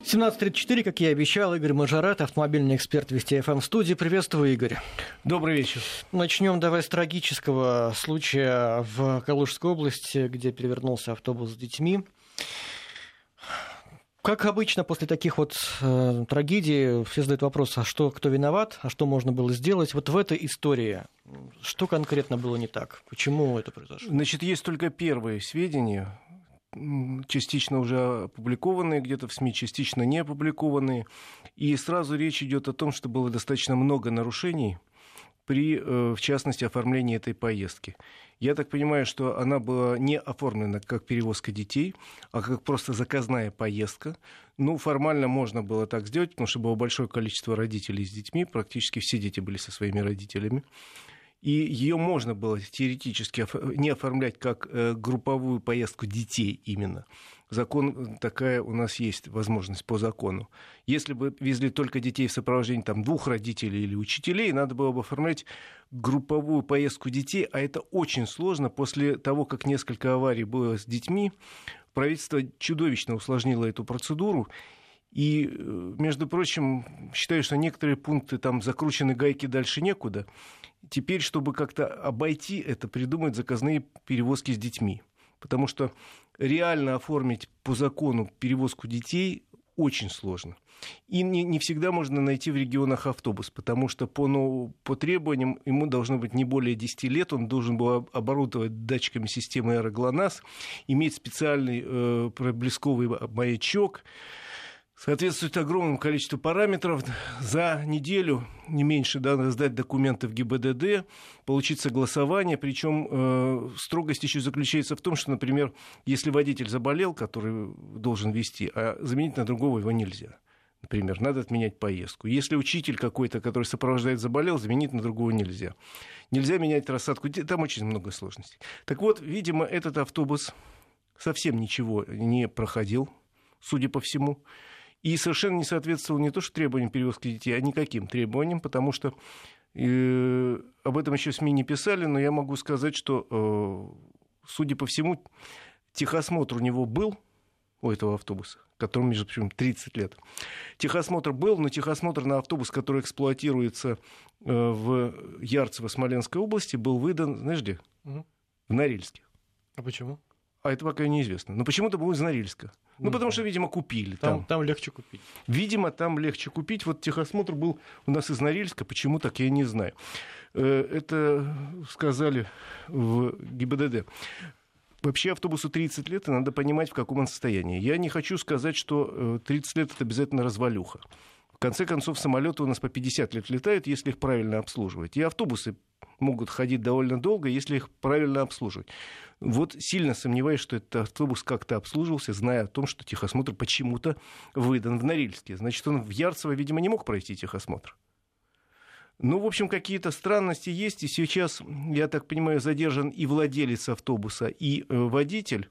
17.34, как я и обещал, Игорь Мажорат, автомобильный эксперт Вести ФМ студии. Приветствую, Игорь. Добрый вечер. Начнем давай с трагического случая в Калужской области, где перевернулся автобус с детьми. Как обычно, после таких вот э, трагедий все задают вопрос, а что, кто виноват, а что можно было сделать. Вот в этой истории что конкретно было не так? Почему это произошло? Значит, есть только первые сведения, частично уже опубликованные где-то в СМИ, частично не опубликованные. И сразу речь идет о том, что было достаточно много нарушений при, э, в частности, оформлении этой поездки. Я так понимаю, что она была не оформлена как перевозка детей, а как просто заказная поездка. Ну, формально можно было так сделать, потому что было большое количество родителей с детьми, практически все дети были со своими родителями и ее можно было теоретически не оформлять как э, групповую поездку детей именно. Закон э, такая у нас есть возможность по закону. Если бы везли только детей в сопровождении там, двух родителей или учителей, надо было бы оформлять групповую поездку детей, а это очень сложно. После того, как несколько аварий было с детьми, правительство чудовищно усложнило эту процедуру, и, э, между прочим, считаю, что некоторые пункты там закручены гайки дальше некуда. Теперь, чтобы как-то обойти это, придумать заказные перевозки с детьми. Потому что реально оформить по закону перевозку детей очень сложно. И не, не всегда можно найти в регионах автобус, потому что по, ну, по требованиям ему должно быть не более 10 лет, он должен был оборудовать датчиками системы аэроглонасс, иметь специальный э, проблесковый маячок, соответствует огромному количеству параметров. За неделю, не меньше, надо сдать документы в ГИБДД, получить согласование. Причем э, строгость еще заключается в том, что, например, если водитель заболел, который должен вести, а заменить на другого его нельзя. Например, надо отменять поездку. Если учитель какой-то, который сопровождает, заболел, заменить на другого нельзя. Нельзя менять рассадку. Там очень много сложностей. Так вот, видимо, этот автобус совсем ничего не проходил, судя по всему и совершенно не соответствовал не то что требованиям перевозки детей, а никаким требованиям, потому что э, об этом еще СМИ не писали, но я могу сказать, что, э, судя по всему, техосмотр у него был, у этого автобуса, которому, между прочим, 30 лет. Техосмотр был, но техосмотр на автобус, который эксплуатируется э, в Ярцево Смоленской области, был выдан, знаешь где? Угу. В Норильске. А почему? А это пока неизвестно. Но почему-то был из Норильска. Ну, потому что, видимо, купили. Там, там. там легче купить. Видимо, там легче купить. Вот техосмотр был у нас из Норильска. Почему так, я не знаю. Э, это сказали в ГИБДД. Вообще автобусу 30 лет, и надо понимать, в каком он состоянии. Я не хочу сказать, что 30 э, лет это обязательно развалюха. В конце концов, самолеты у нас по 50 лет летают, если их правильно обслуживать. И автобусы могут ходить довольно долго, если их правильно обслуживать. Вот сильно сомневаюсь, что этот автобус как-то обслуживался, зная о том, что техосмотр почему-то выдан в Норильске. Значит, он в Ярцево, видимо, не мог пройти техосмотр. Ну, в общем, какие-то странности есть. И сейчас, я так понимаю, задержан и владелец автобуса, и э, водитель.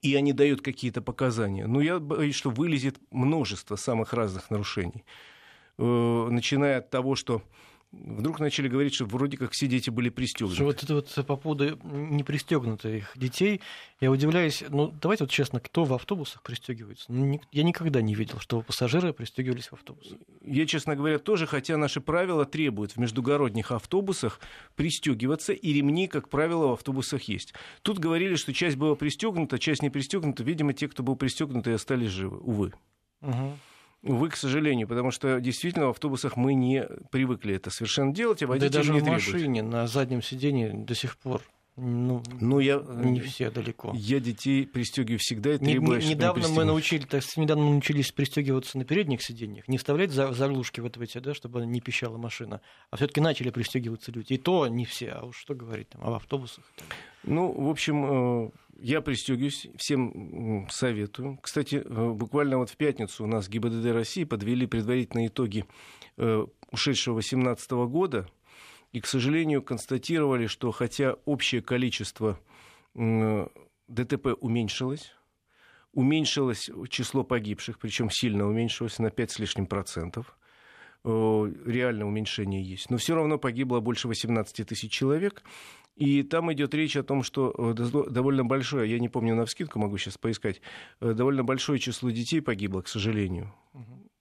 И они дают какие-то показания. Но я боюсь, что вылезет множество самых разных нарушений. Э, начиная от того, что вдруг начали говорить, что вроде как все дети были пристегнуты. Вот это вот по поводу непристегнутых детей, я удивляюсь, ну давайте вот честно, кто в автобусах пристегивается? Ну, я никогда не видел, что пассажиры пристегивались в автобусах. Я, честно говоря, тоже, хотя наши правила требуют в междугородних автобусах пристегиваться, и ремни, как правило, в автобусах есть. Тут говорили, что часть была пристегнута, часть не пристегнута. Видимо, те, кто был пристегнут, и остались живы, увы. Угу. Увы, к сожалению, потому что действительно в автобусах мы не привыкли это совершенно делать, а водители да даже не в машине на заднем сидении до сих пор ну, ну я, не все далеко. Я детей пристегиваю всегда и требую, не, Недавно мы научили, так, недавно мы научились пристегиваться на передних сиденьях, не вставлять за, заглушки вот в эти, да, чтобы не пищала машина, а все-таки начали пристегиваться люди. И то не все, а уж что говорить там, в автобусах. Ну, в общем, э, я пристегиваюсь, всем советую. Кстати, э, буквально вот в пятницу у нас ГИБДД России подвели предварительные итоги э, ушедшего 2018 года. И, к сожалению, констатировали, что хотя общее количество ДТП уменьшилось, уменьшилось число погибших, причем сильно уменьшилось на 5 с лишним процентов. реальное уменьшение есть. Но все равно погибло больше 18 тысяч человек. И там идет речь о том, что довольно большое, я не помню на вскидку, могу сейчас поискать, довольно большое число детей погибло, к сожалению,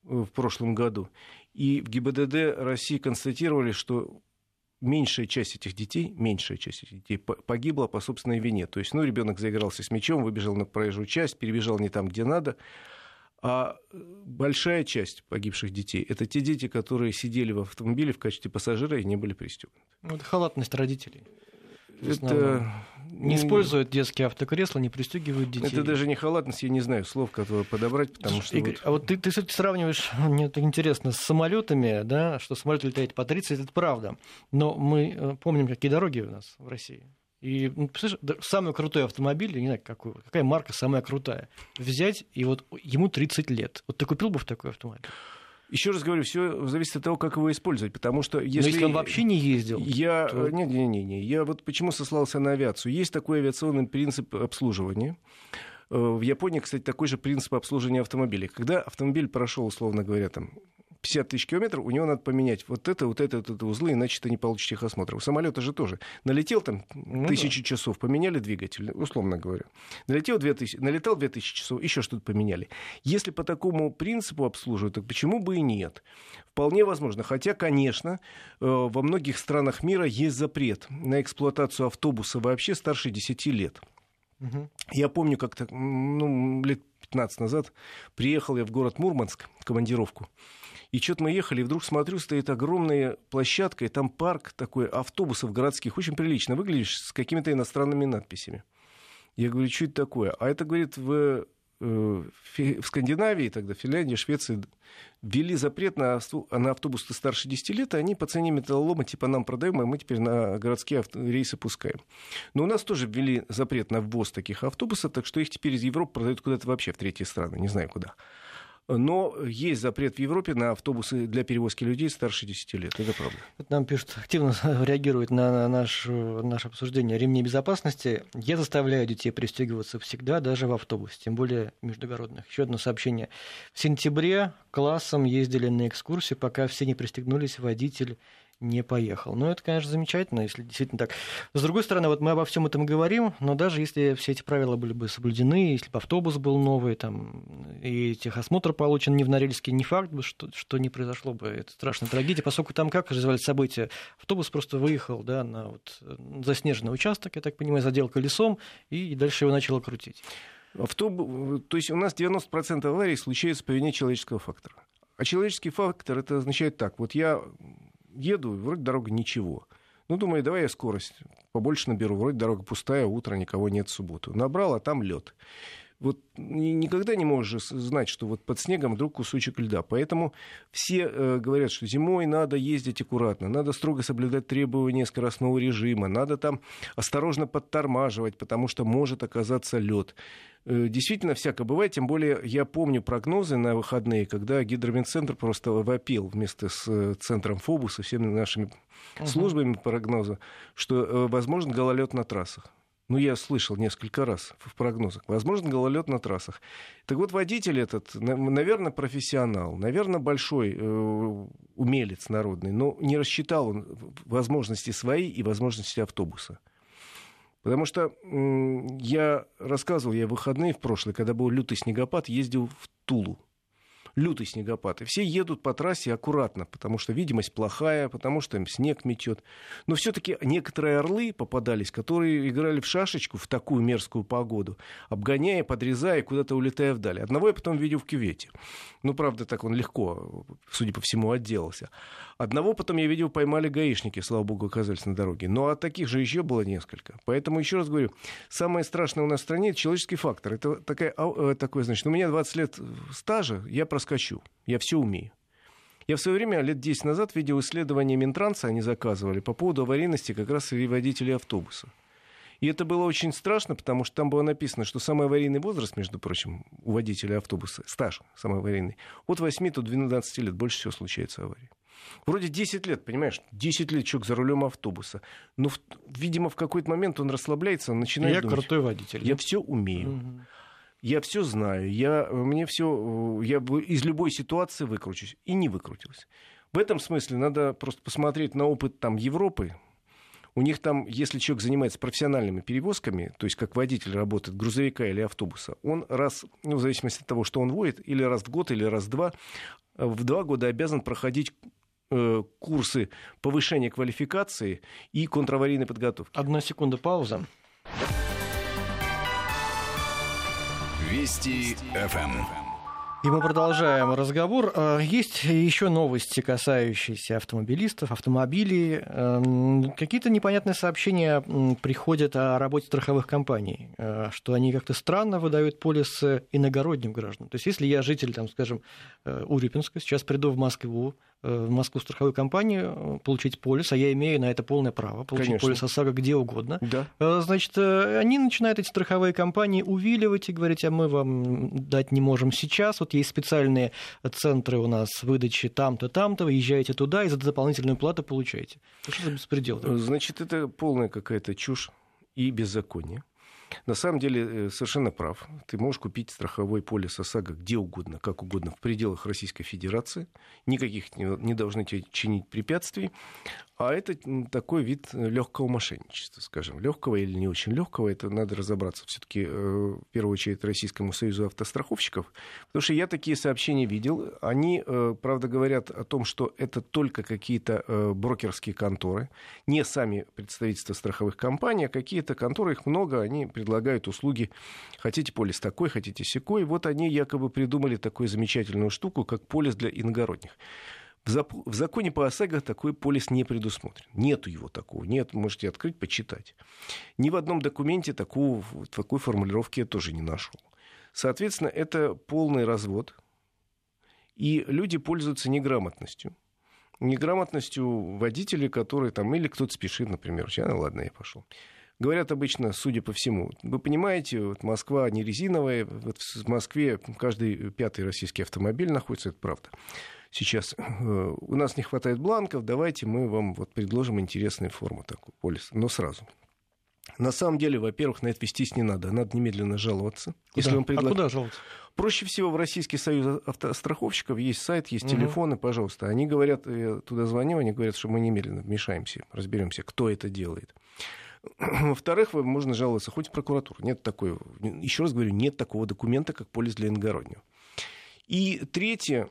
в прошлом году. И в ГИБДД России констатировали, что меньшая часть этих детей, меньшая часть этих детей погибла по собственной вине. То есть, ну, ребенок заигрался с мячом, выбежал на проезжую часть, перебежал не там, где надо. А большая часть погибших детей – это те дети, которые сидели в автомобиле в качестве пассажира и не были пристегнуты. Ну, это халатность родителей. Это... Не используют детские автокресла, не пристегивают детей. Это даже не халатность, я не знаю слов, которые подобрать, потому что... Игорь, вот... а вот ты, ты сравниваешь, мне это интересно, с самолетами, да, что самолет летает по 30, это правда. Но мы э, помним, какие дороги у нас в России. И, ну, самый крутой автомобиль, я не знаю, какой, какая марка самая крутая, взять, и вот ему 30 лет. Вот ты купил бы в такой автомобиль? Еще раз говорю, все зависит от того, как его использовать, потому что если... Но если он вообще не ездил? Я... То... Не, не, не, не. Я вот почему сослался на авиацию. Есть такой авиационный принцип обслуживания. Э, в Японии, кстати, такой же принцип обслуживания автомобилей. Когда автомобиль прошел, условно говоря, там 50 тысяч километров, у него надо поменять вот это, вот это, вот это узлы, иначе ты не получишь техосмотра. У самолета же тоже. Налетел там ну, тысячи да. часов, поменяли двигатель, условно говоря. Налетел 2000, налетал 2000 часов, еще что-то поменяли. Если по такому принципу обслуживают, то почему бы и нет? Вполне возможно. Хотя, конечно, э, во многих странах мира есть запрет на эксплуатацию автобуса вообще старше 10 лет. Угу. Я помню, как-то ну, лет 15 назад приехал я в город Мурманск в командировку. И что-то мы ехали, и вдруг смотрю, стоит огромная площадка, и там парк такой автобусов городских, очень прилично выглядишь, с какими-то иностранными надписями. Я говорю, что это такое? А это, говорит, в, в Скандинавии, тогда Финляндии, Швеции, ввели запрет на, автобусы старше 10 лет, и они по цене металлолома типа нам продаем, а мы теперь на городские рейсы пускаем. Но у нас тоже ввели запрет на ввоз таких автобусов, так что их теперь из Европы продают куда-то вообще в третьи страны, не знаю куда. Но есть запрет в Европе на автобусы для перевозки людей старше 10 лет. Это правда. Нам пишут, активно реагирует на наш, наше обсуждение ремней безопасности. Я заставляю детей пристегиваться всегда, даже в автобусе, тем более междугородных. Еще одно сообщение. В сентябре классом ездили на экскурсию, пока все не пристегнулись, водитель не поехал. Ну, это, конечно, замечательно, если действительно так. С другой стороны, вот мы обо всем этом говорим, но даже если все эти правила были бы соблюдены, если бы автобус был новый, там, и техосмотр получен не в Норильске, не факт бы, что, что не произошло бы. Это страшная трагедия, поскольку там как развивались события? Автобус просто выехал да, на вот заснеженный участок, я так понимаю, задел колесом, и дальше его начало крутить. Автобус, то есть у нас 90% аварий случается по вине человеческого фактора. А человеческий фактор это означает так. Вот я еду, вроде дорога ничего. Ну, думаю, давай я скорость побольше наберу. Вроде дорога пустая, утро, никого нет в субботу. Набрал, а там лед. Вот никогда не можешь знать, что вот под снегом вдруг кусочек льда. Поэтому все э, говорят, что зимой надо ездить аккуратно, надо строго соблюдать требования скоростного режима, надо там осторожно подтормаживать, потому что может оказаться лед. Э, действительно всякое бывает, тем более я помню прогнозы на выходные, когда гидромедцентр просто вопил вместе с э, центром ФОБУСа, всеми нашими uh-huh. службами прогноза, что э, возможен гололед на трассах. Ну, я слышал несколько раз в прогнозах. Возможно, гололед на трассах. Так вот, водитель этот, наверное, профессионал, наверное, большой э, умелец народный, но не рассчитал он возможности свои и возможности автобуса. Потому что я рассказывал, я в выходные в прошлый, когда был лютый снегопад, ездил в Тулу. Лютый снегопад. И все едут по трассе аккуратно, потому что видимость плохая, потому что им снег метет. Но все-таки некоторые орлы попадались, которые играли в шашечку в такую мерзкую погоду, обгоняя, подрезая, куда-то улетая вдали. Одного я потом видел в кювете. Ну, правда, так он легко, судя по всему, отделался. Одного потом я видел, поймали гаишники, слава богу, оказались на дороге. Но а таких же еще было несколько. Поэтому, еще раз говорю, самое страшное у нас в стране – это человеческий фактор. Это такая, э, такой, значит, у меня 20 лет стажа, я проскочу, я все умею. Я в свое время, лет 10 назад, видел исследование Минтранса, они заказывали, по поводу аварийности как раз среди водителей автобуса. И это было очень страшно, потому что там было написано, что самый аварийный возраст, между прочим, у водителя автобуса, стаж самый аварийный, от 8 до 12 лет больше всего случается аварий. Вроде 10 лет, понимаешь, 10 лет человек за рулем автобуса. Но, видимо, в какой-то момент он расслабляется, он начинает Я думать, крутой водитель. Я да? все умею. Угу. Я все знаю, я, мне все, я из любой ситуации выкручусь. И не выкрутился. В этом смысле надо просто посмотреть на опыт там, Европы, у них там, если человек занимается профессиональными перевозками, то есть как водитель работает грузовика или автобуса, он раз, ну, в зависимости от того, что он водит, или раз в год, или раз в два, в два года обязан проходить курсы повышения квалификации и контраварийной подготовки. Одна секунда пауза. Вести ФМ. И мы продолжаем разговор. Э, есть еще новости, касающиеся автомобилистов, автомобилей. Эм, какие-то непонятные сообщения приходят о работе страховых компаний, э, что они как-то странно выдают полисы иногородним гражданам. То есть если я житель, там, скажем, э, Урюпинска, сейчас приду в Москву, Э, в Москву страховую компанию, э, получить полис, а я имею на это полное право, получить Конечно. полис ОСАГО где угодно. Да. Э, значит, они начинают эти страховые компании увиливать и говорить, а мы вам дать не можем сейчас, вот есть специальные центры у нас выдачи там-то, там-то, вы туда и за дополнительную плату получаете. Что за беспредел? Значит, это полная какая-то чушь и беззаконие. На самом деле э, совершенно прав. Ты можешь купить страховой полис ОСАГО где угодно, как угодно, в пределах Российской Федерации. Никаких не должны тебе чинить препятствий. А это такой вид легкого мошенничества, скажем. Легкого или не очень легкого, это надо разобраться все-таки э, в первую очередь Российскому союзу автостраховщиков. Потому что я такие сообщения видел. Они, э, правда, говорят о том, что это только какие-то брокерские конторы, не сами представительства страховых компаний, а какие-то конторы, их много, они предлагают услуги. Хотите полис такой, хотите секой. Вот они якобы придумали такую замечательную штуку, как полис для иногородних. В законе по ОСАГО такой полис не предусмотрен. Нету его такого. Нет, можете открыть, почитать. Ни в одном документе такого, такой формулировки я тоже не нашел. Соответственно, это полный развод. И люди пользуются неграмотностью. Неграмотностью водителей, которые там, или кто-то спешит, например. Ну ладно, я пошел. Говорят обычно, судя по всему, вы понимаете, вот Москва не резиновая, вот в Москве каждый пятый российский автомобиль находится, это правда. Сейчас э, у нас не хватает бланков, давайте мы вам вот предложим интересную форму такую полиса, но сразу. На самом деле, во-первых, на это вестись не надо. Надо немедленно жаловаться. Куда? Если он предлаг... А куда жаловаться? Проще всего в Российский союз автостраховщиков есть сайт, есть угу. телефоны, пожалуйста. Они говорят, я туда звоню, они говорят, что мы немедленно вмешаемся, разберемся, кто это делает. Во-вторых, можно жаловаться хоть в прокуратуру. Нет такой, еще раз говорю, нет такого документа, как полис для иногороднего. И третье,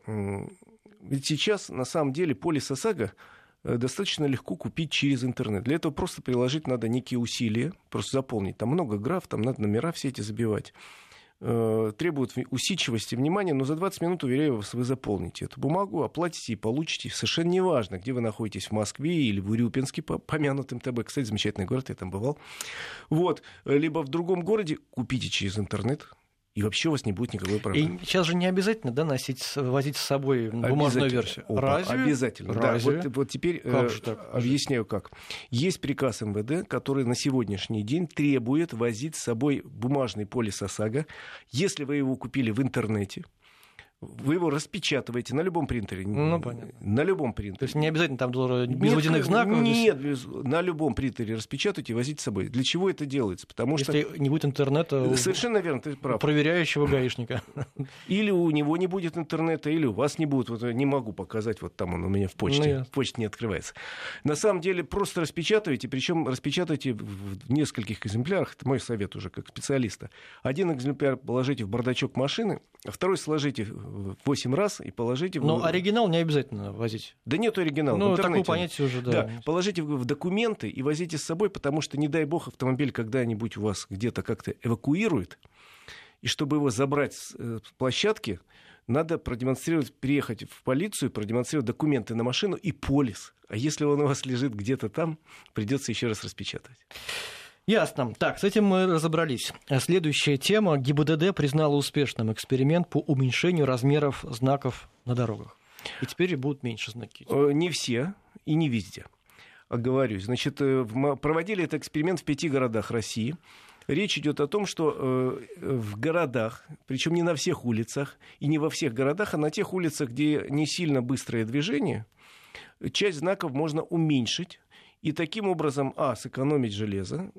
ведь сейчас на самом деле полис ОСАГО э, достаточно легко купить через интернет. Для этого просто приложить надо некие усилия, просто заполнить. Там много граф, там надо номера все эти забивать. Э, требует усидчивости, внимания, но за 20 минут, уверяю вас, вы заполните эту бумагу, оплатите и получите. Совершенно неважно, где вы находитесь, в Москве или в Урюпинске, помянутым ТБ. Кстати, замечательный город, я там бывал. Вот. Либо в другом городе купите через интернет, и вообще у вас не будет никакой проблемы. И сейчас же не обязательно да, носить, возить с собой бумажную версию. Опа, Разве? Обязательно. Разве? Да, вот, вот теперь как э, же так? объясняю как. Есть приказ МВД, который на сегодняшний день требует возить с собой бумажный полис ОСАГО, если вы его купили в интернете, вы его распечатываете на любом принтере. Ну, понятно. На любом принтере. То есть не обязательно там без водяных знаков? Нет, без, на любом принтере распечатайте и возите с собой. Для чего это делается? Потому Если что... не будет интернета... Совершенно верно, ты прав. Проверяющего гаишника. Или у него не будет интернета, или у вас не будет. Вот не могу показать, вот там он у меня в почте. Ну, в почте не открывается. На самом деле просто распечатывайте, причем распечатайте в нескольких экземплярах. Это мой совет уже как специалиста. Один экземпляр положите в бардачок машины, а второй сложите 8 раз и положите... Но в... оригинал не обязательно возить. Да нет оригинала. Ну, такое понятие уже, да. да. Положите в документы и возите с собой, потому что, не дай бог, автомобиль когда-нибудь у вас где-то как-то эвакуирует, и чтобы его забрать с э, площадки, надо продемонстрировать, приехать в полицию, продемонстрировать документы на машину и полис. А если он у вас лежит где-то там, придется еще раз распечатать. Ясно. Так, с этим мы разобрались. Следующая тема. ГИБДД признала успешным эксперимент по уменьшению размеров знаков на дорогах. И теперь будут меньше знаки. Э, не все и не везде. Оговорюсь. Значит, э, проводили этот эксперимент в пяти городах России. Речь идет о том, что э, в городах, причем не на всех улицах и не во всех городах, а на тех улицах, где не сильно быстрое движение, часть знаков можно уменьшить и таким образом, а, сэкономить железо,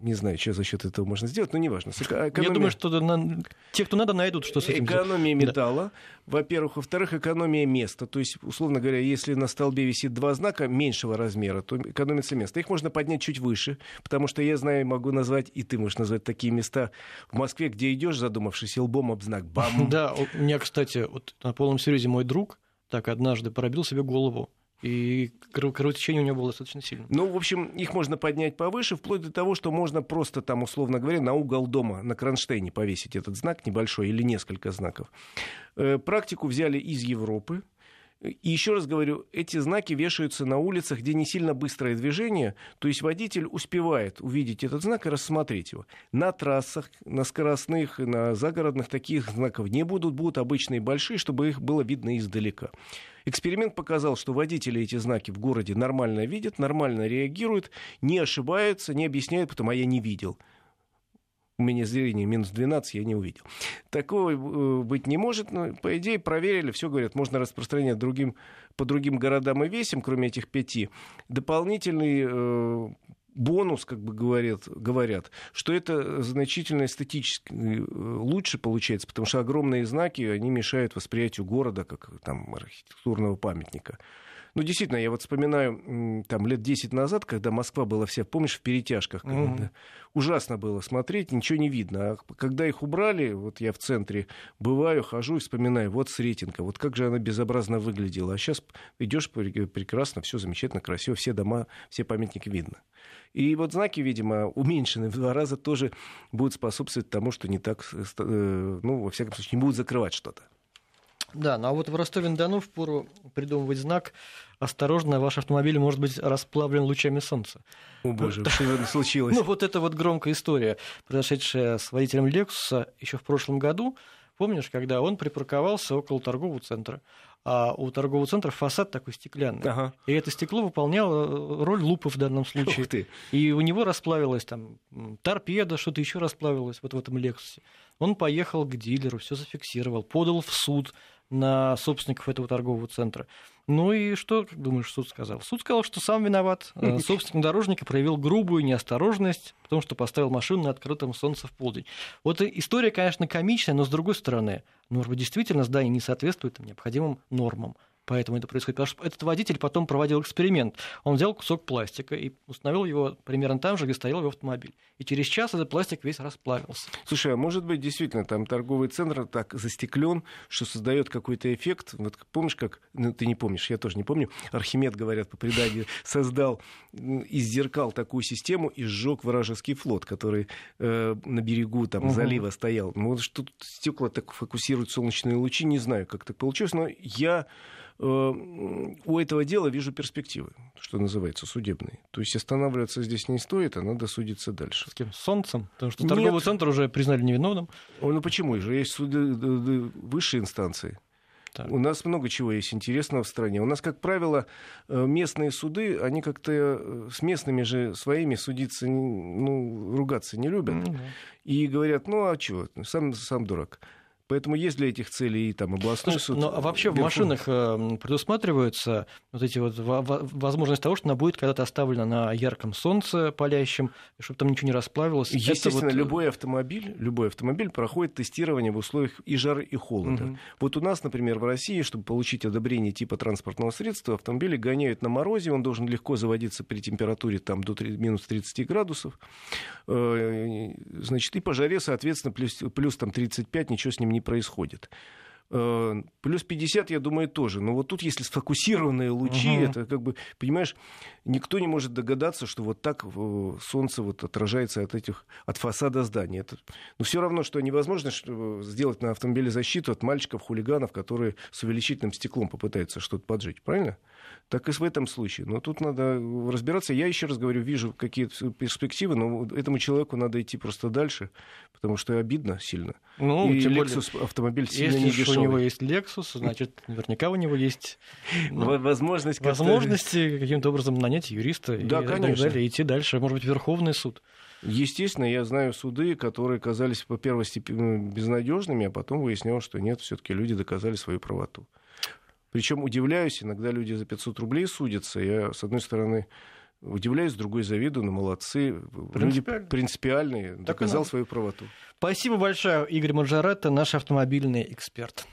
не знаю, что за счет этого можно сделать, но неважно. Экономия... Я думаю, что на... те, кто надо, найдут, что с этим Экономия металла, да. во-первых. Во-вторых, экономия места. То есть, условно говоря, если на столбе висит два знака меньшего размера, то экономится место. Их можно поднять чуть выше, потому что я знаю, могу назвать, и ты можешь назвать такие места в Москве, где идешь, задумавшись, лбом об знак. Бам! Да, у меня, кстати, вот на полном серьезе мой друг так однажды пробил себе голову и кровотечение у него было достаточно сильное. Ну, в общем, их можно поднять повыше, вплоть до того, что можно просто там, условно говоря, на угол дома, на кронштейне повесить этот знак небольшой или несколько знаков. Э, практику взяли из Европы. И еще раз говорю, эти знаки вешаются на улицах, где не сильно быстрое движение, то есть водитель успевает увидеть этот знак и рассмотреть его. На трассах, на скоростных, на загородных таких знаков не будут, будут обычные большие, чтобы их было видно издалека. Эксперимент показал, что водители эти знаки в городе нормально видят, нормально реагируют, не ошибаются, не объясняют, потому а я не видел у меня зрение минус 12, я не увидел. Такого э, быть не может. Но, по идее, проверили, все говорят, можно распространять другим, по другим городам и весям, кроме этих пяти. Дополнительный э, бонус, как бы говорят, говорят, что это значительно эстетически э, лучше получается, потому что огромные знаки, они мешают восприятию города как там архитектурного памятника. Ну, действительно, я вот вспоминаю там лет 10 назад, когда Москва была вся, помнишь, в перетяжках. Mm-hmm. Ужасно было смотреть, ничего не видно. А когда их убрали, вот я в центре бываю, хожу и вспоминаю, вот Сретенка, вот как же она безобразно выглядела. А сейчас идешь прекрасно, все замечательно, красиво, все дома, все памятники видно. И вот знаки, видимо, уменьшены в два раза тоже будут способствовать тому, что не так, э, ну, во всяком случае, не будут закрывать что-то. Да, ну а вот в Ростове-на-Дону впору придумывать знак «Осторожно, ваш автомобиль может быть расплавлен лучами солнца». О боже, что случилось? Ну вот это вот громкая история, произошедшая с водителем Лексуса еще в прошлом году. Помнишь, когда он припарковался около торгового центра? а у торгового центра фасад такой стеклянный. Ага. И это стекло выполняло роль лупы в данном случае. Ух ты. И у него расплавилась там торпеда, что-то еще расплавилось вот в этом Лексусе. Он поехал к дилеру, все зафиксировал, подал в суд на собственников этого торгового центра. Ну и что, как думаешь, суд сказал? Суд сказал, что сам виноват. Э, собственник дорожника проявил грубую неосторожность, потому что поставил машину на открытом солнце в полдень. Вот история, конечно, комичная, но с другой стороны, ну, может быть, действительно здание не соответствует необходимым нормам. Поэтому это происходит. Потому что этот водитель потом проводил эксперимент. Он взял кусок пластика и установил его примерно там же, где стоял его автомобиль. И через час этот пластик весь расплавился. Слушай, а может быть, действительно, там торговый центр так застеклен, что создает какой-то эффект. Вот помнишь, как, ну ты не помнишь, я тоже не помню, Архимед, говорят, по преданию, создал из зеркал такую систему и сжег вражеский флот, который э, на берегу там, угу. залива стоял. Ну, вот что стекла так фокусируют солнечные лучи, не знаю, как так получилось, но я у этого дела вижу перспективы, что называется, судебные. То есть останавливаться здесь не стоит, а надо судиться дальше. С кем? С Солнцем? Потому что торговый Нет. центр уже признали невиновным. Ну почему же? Есть суды высшей инстанции. Так. У нас много чего есть интересного в стране. У нас, как правило, э, местные суды, они как-то э, с местными же своими судиться, ну, ругаться не любят. Mm-hmm. И говорят, ну а чего, сам, сам дурак. Поэтому есть для этих целей и там областной Слушай, суд. Ну, а вообще в машинах э, предусматриваются вот эти вот возможность того, что она будет когда-то оставлена на ярком солнце палящем, чтобы там ничего не расплавилось. Естественно, вот... любой автомобиль, любой автомобиль проходит тестирование в условиях и жары, и холода. Угу. Вот у нас, например, в России, чтобы получить одобрение типа транспортного средства, автомобили гоняют на морозе, он должен легко заводиться при температуре там, до 3, минус 30 градусов. Э, значит, и по жаре, соответственно, плюс, плюс там 35, ничего с ним не не происходит. Э, плюс 50, я думаю, тоже. Но вот тут, если сфокусированные лучи, угу. это как бы, понимаешь, никто не может догадаться, что вот так э, солнце вот отражается от этих, от фасада здания. Это, но все равно, что невозможно сделать на автомобиле защиту от мальчиков, хулиганов, которые с увеличительным стеклом попытаются что-то поджечь. Правильно? Так и в этом случае. Но тут надо разбираться. Я еще раз говорю, вижу какие-то перспективы, но этому человеку надо идти просто дальше, потому что обидно сильно. Ну, и Lexus более, автомобиль сильно если не дешевый. у него есть Lexus, значит, наверняка у него есть ну, возможность возможности каким-то образом нанять юриста да, и конечно. так далее, идти дальше, может быть, Верховный суд. Естественно, я знаю суды, которые казались по первости безнадежными, а потом выяснялось, что нет, все-таки люди доказали свою правоту. Причем удивляюсь, иногда люди за 500 рублей судятся. Я, с одной стороны, Удивляюсь, другой завидую, но молодцы. Люди принципиальные, доказал свою правоту. Спасибо большое, Игорь Маджаретто, наш автомобильный эксперт.